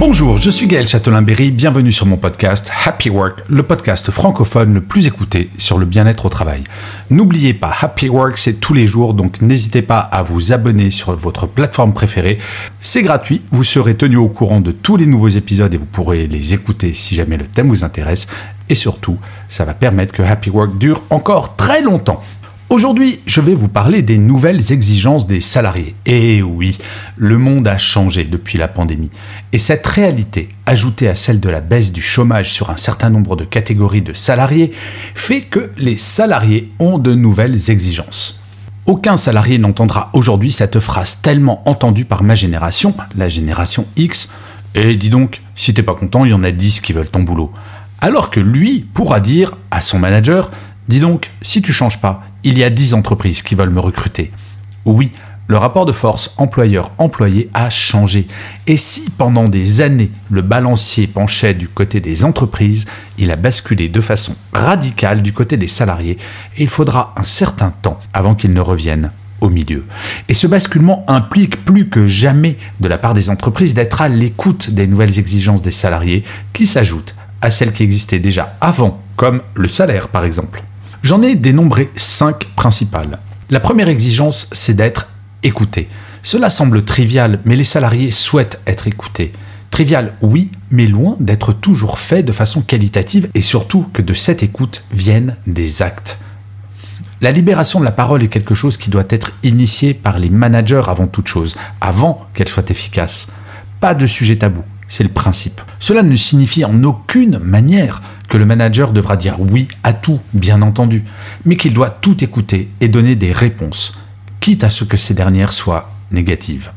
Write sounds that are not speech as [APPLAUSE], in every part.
Bonjour, je suis Gaël Châtelain-Berry, bienvenue sur mon podcast Happy Work, le podcast francophone le plus écouté sur le bien-être au travail. N'oubliez pas, Happy Work c'est tous les jours, donc n'hésitez pas à vous abonner sur votre plateforme préférée. C'est gratuit, vous serez tenu au courant de tous les nouveaux épisodes et vous pourrez les écouter si jamais le thème vous intéresse. Et surtout, ça va permettre que Happy Work dure encore très longtemps. Aujourd'hui, je vais vous parler des nouvelles exigences des salariés. Et oui, le monde a changé depuis la pandémie. Et cette réalité, ajoutée à celle de la baisse du chômage sur un certain nombre de catégories de salariés, fait que les salariés ont de nouvelles exigences. Aucun salarié n'entendra aujourd'hui cette phrase tellement entendue par ma génération, la génération X, et dis donc, si t'es pas content, il y en a 10 qui veulent ton boulot. Alors que lui pourra dire à son manager, dis donc, si tu changes pas, il y a 10 entreprises qui veulent me recruter. Oui, le rapport de force employeur-employé a changé. Et si pendant des années le balancier penchait du côté des entreprises, il a basculé de façon radicale du côté des salariés et il faudra un certain temps avant qu'il ne revienne au milieu. Et ce basculement implique plus que jamais de la part des entreprises d'être à l'écoute des nouvelles exigences des salariés qui s'ajoutent à celles qui existaient déjà avant, comme le salaire par exemple. J'en ai dénombré cinq principales. La première exigence, c'est d'être écouté. Cela semble trivial, mais les salariés souhaitent être écoutés. Trivial, oui, mais loin d'être toujours fait de façon qualitative et surtout que de cette écoute viennent des actes. La libération de la parole est quelque chose qui doit être initié par les managers avant toute chose, avant qu'elle soit efficace. Pas de sujet tabou, c'est le principe. Cela ne signifie en aucune manière que le manager devra dire oui à tout, bien entendu, mais qu'il doit tout écouter et donner des réponses, quitte à ce que ces dernières soient négatives.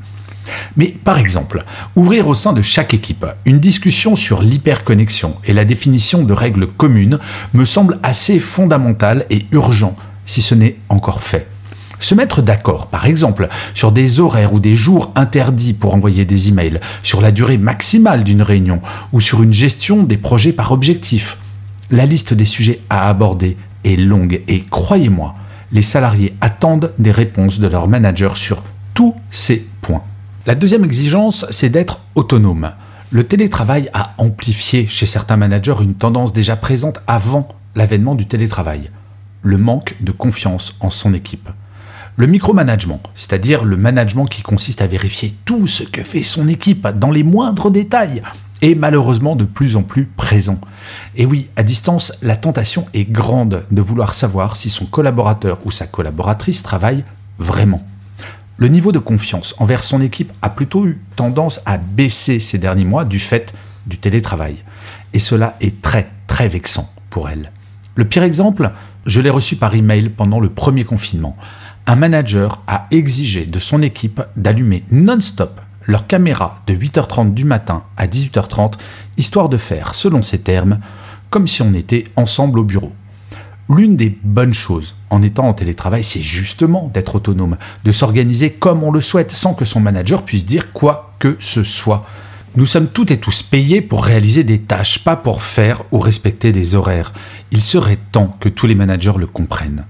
Mais par exemple, ouvrir au sein de chaque équipe une discussion sur l'hyperconnexion et la définition de règles communes me semble assez fondamental et urgent si ce n'est encore fait. Se mettre d'accord, par exemple, sur des horaires ou des jours interdits pour envoyer des emails, sur la durée maximale d'une réunion ou sur une gestion des projets par objectif, la liste des sujets à aborder est longue et croyez-moi, les salariés attendent des réponses de leur manager sur tous ces points. La deuxième exigence, c'est d'être autonome. Le télétravail a amplifié chez certains managers une tendance déjà présente avant l'avènement du télétravail, le manque de confiance en son équipe. Le micromanagement, c'est-à-dire le management qui consiste à vérifier tout ce que fait son équipe dans les moindres détails, malheureusement de plus en plus présent. Et oui, à distance, la tentation est grande de vouloir savoir si son collaborateur ou sa collaboratrice travaille vraiment. Le niveau de confiance envers son équipe a plutôt eu tendance à baisser ces derniers mois du fait du télétravail. Et cela est très, très vexant pour elle. Le pire exemple, je l'ai reçu par email pendant le premier confinement. Un manager a exigé de son équipe d'allumer non-stop leur caméra de 8h30 du matin à 18h30, histoire de faire, selon ces termes, comme si on était ensemble au bureau. L'une des bonnes choses en étant en télétravail, c'est justement d'être autonome, de s'organiser comme on le souhaite, sans que son manager puisse dire quoi que ce soit. Nous sommes toutes et tous payés pour réaliser des tâches, pas pour faire ou respecter des horaires. Il serait temps que tous les managers le comprennent.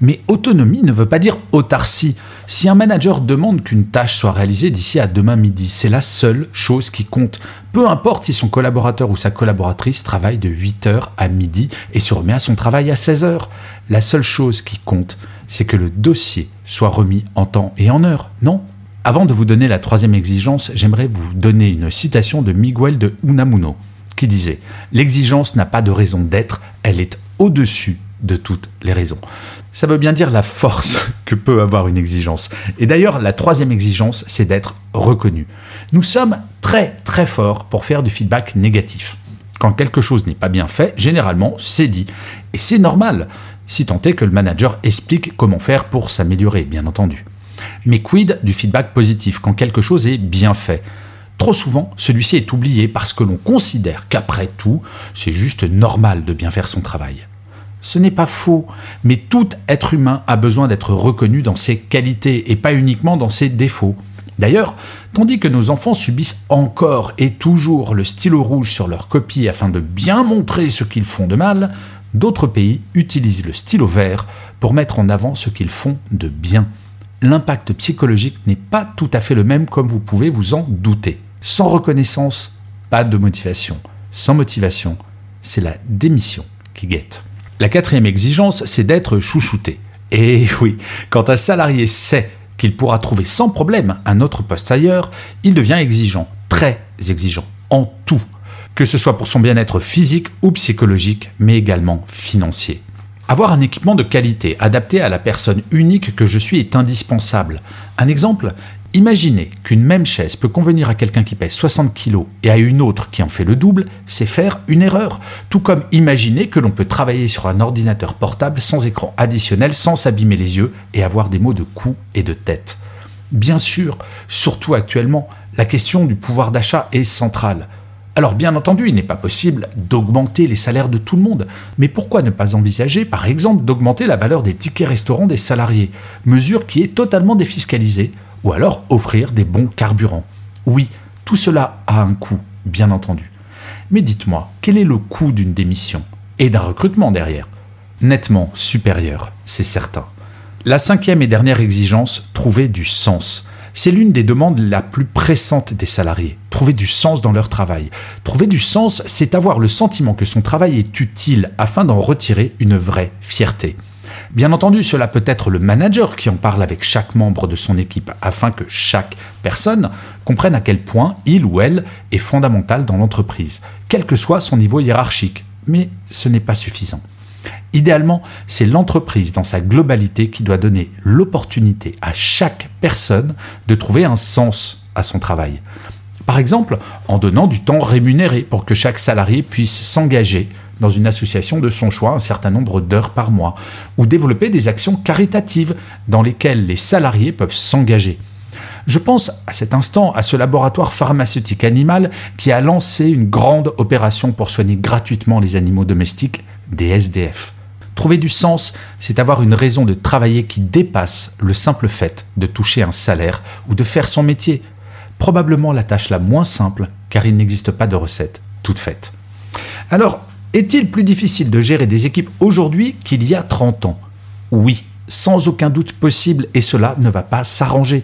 Mais autonomie ne veut pas dire autarcie. Si un manager demande qu'une tâche soit réalisée d'ici à demain midi, c'est la seule chose qui compte. Peu importe si son collaborateur ou sa collaboratrice travaille de 8h à midi et se remet à son travail à 16h. La seule chose qui compte, c'est que le dossier soit remis en temps et en heure, non? Avant de vous donner la troisième exigence, j'aimerais vous donner une citation de Miguel de Unamuno qui disait ⁇ L'exigence n'a pas de raison d'être, elle est au-dessus de toutes les raisons. Ça veut bien dire la force [LAUGHS] que peut avoir une exigence. Et d'ailleurs, la troisième exigence, c'est d'être reconnu. Nous sommes très très forts pour faire du feedback négatif. Quand quelque chose n'est pas bien fait, généralement, c'est dit. Et c'est normal, si tant est que le manager explique comment faire pour s'améliorer, bien entendu. Mais quid du feedback positif quand quelque chose est bien fait? Trop souvent, celui-ci est oublié parce que l'on considère qu'après tout, c'est juste normal de bien faire son travail. Ce n'est pas faux, mais tout être humain a besoin d'être reconnu dans ses qualités et pas uniquement dans ses défauts. D'ailleurs, tandis que nos enfants subissent encore et toujours le stylo rouge sur leur copie afin de bien montrer ce qu'ils font de mal, d'autres pays utilisent le stylo vert pour mettre en avant ce qu'ils font de bien. L'impact psychologique n'est pas tout à fait le même comme vous pouvez vous en douter. Sans reconnaissance, pas de motivation. Sans motivation, c'est la démission qui guette. La quatrième exigence, c'est d'être chouchouté. Et [LAUGHS] oui, quand un salarié sait qu'il pourra trouver sans problème un autre poste ailleurs, il devient exigeant, très exigeant, en tout, que ce soit pour son bien-être physique ou psychologique, mais également financier. Avoir un équipement de qualité adapté à la personne unique que je suis est indispensable. Un exemple, Imaginez qu'une même chaise peut convenir à quelqu'un qui pèse 60 kg et à une autre qui en fait le double, c'est faire une erreur. Tout comme imaginer que l'on peut travailler sur un ordinateur portable sans écran additionnel, sans s'abîmer les yeux et avoir des maux de cou et de tête. Bien sûr, surtout actuellement, la question du pouvoir d'achat est centrale. Alors bien entendu, il n'est pas possible d'augmenter les salaires de tout le monde, mais pourquoi ne pas envisager par exemple d'augmenter la valeur des tickets restaurants des salariés, mesure qui est totalement défiscalisée ou alors offrir des bons carburants. Oui, tout cela a un coût, bien entendu. Mais dites-moi, quel est le coût d'une démission et d'un recrutement derrière? Nettement supérieur, c'est certain. La cinquième et dernière exigence, trouver du sens. C'est l'une des demandes la plus pressantes des salariés. Trouver du sens dans leur travail. Trouver du sens, c'est avoir le sentiment que son travail est utile afin d'en retirer une vraie fierté. Bien entendu, cela peut être le manager qui en parle avec chaque membre de son équipe afin que chaque personne comprenne à quel point il ou elle est fondamental dans l'entreprise, quel que soit son niveau hiérarchique. Mais ce n'est pas suffisant. Idéalement, c'est l'entreprise dans sa globalité qui doit donner l'opportunité à chaque personne de trouver un sens à son travail. Par exemple, en donnant du temps rémunéré pour que chaque salarié puisse s'engager dans une association de son choix un certain nombre d'heures par mois, ou développer des actions caritatives dans lesquelles les salariés peuvent s'engager. Je pense à cet instant à ce laboratoire pharmaceutique animal qui a lancé une grande opération pour soigner gratuitement les animaux domestiques, des SDF. Trouver du sens, c'est avoir une raison de travailler qui dépasse le simple fait de toucher un salaire ou de faire son métier. Probablement la tâche la moins simple, car il n'existe pas de recette toute faite. Alors, est-il plus difficile de gérer des équipes aujourd'hui qu'il y a 30 ans? Oui, sans aucun doute possible, et cela ne va pas s'arranger.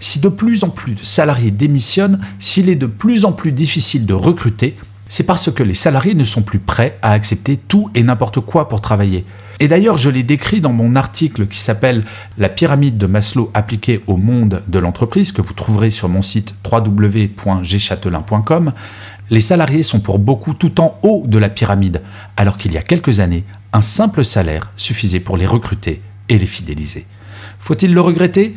Si de plus en plus de salariés démissionnent, s'il est de plus en plus difficile de recruter, c'est parce que les salariés ne sont plus prêts à accepter tout et n'importe quoi pour travailler. Et d'ailleurs, je l'ai décrit dans mon article qui s'appelle La pyramide de Maslow appliquée au monde de l'entreprise, que vous trouverez sur mon site www.gchatelain.com les salariés sont pour beaucoup tout en haut de la pyramide, alors qu'il y a quelques années, un simple salaire suffisait pour les recruter et les fidéliser. Faut-il le regretter?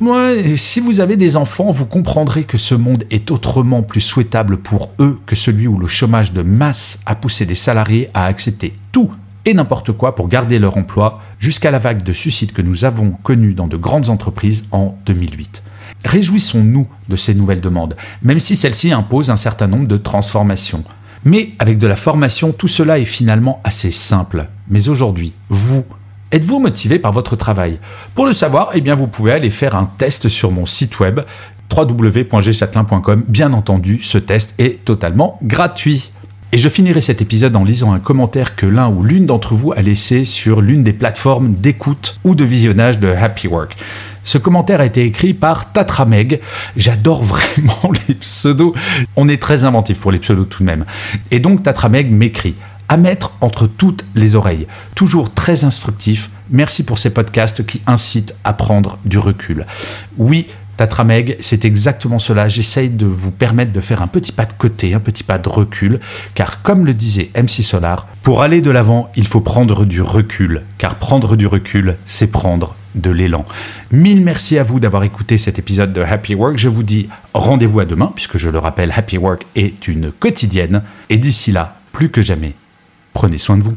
Moi, si vous avez des enfants, vous comprendrez que ce monde est autrement plus souhaitable pour eux que celui où le chômage de masse a poussé des salariés à accepter tout et n'importe quoi pour garder leur emploi jusqu'à la vague de suicides que nous avons connue dans de grandes entreprises en 2008. Réjouissons-nous de ces nouvelles demandes, même si celles-ci imposent un certain nombre de transformations. Mais avec de la formation, tout cela est finalement assez simple. Mais aujourd'hui, vous, êtes-vous motivé par votre travail? Pour le savoir, eh bien, vous pouvez aller faire un test sur mon site web www.gchatelain.com. Bien entendu, ce test est totalement gratuit. Et je finirai cet épisode en lisant un commentaire que l'un ou l'une d'entre vous a laissé sur l'une des plateformes d'écoute ou de visionnage de Happy Work. Ce commentaire a été écrit par Tatrameg. J'adore [LAUGHS] vraiment les pseudos. On est très inventif pour les pseudos tout de même. Et donc Tatrameg m'écrit à mettre entre toutes les oreilles. Toujours très instructif. Merci pour ces podcasts qui incitent à prendre du recul. Oui, Tatrameg, c'est exactement cela. J'essaye de vous permettre de faire un petit pas de côté, un petit pas de recul, car comme le disait MC Solar, pour aller de l'avant, il faut prendre du recul, car prendre du recul, c'est prendre de l'élan. Mille merci à vous d'avoir écouté cet épisode de Happy Work. Je vous dis rendez-vous à demain, puisque je le rappelle, Happy Work est une quotidienne. Et d'ici là, plus que jamais, prenez soin de vous.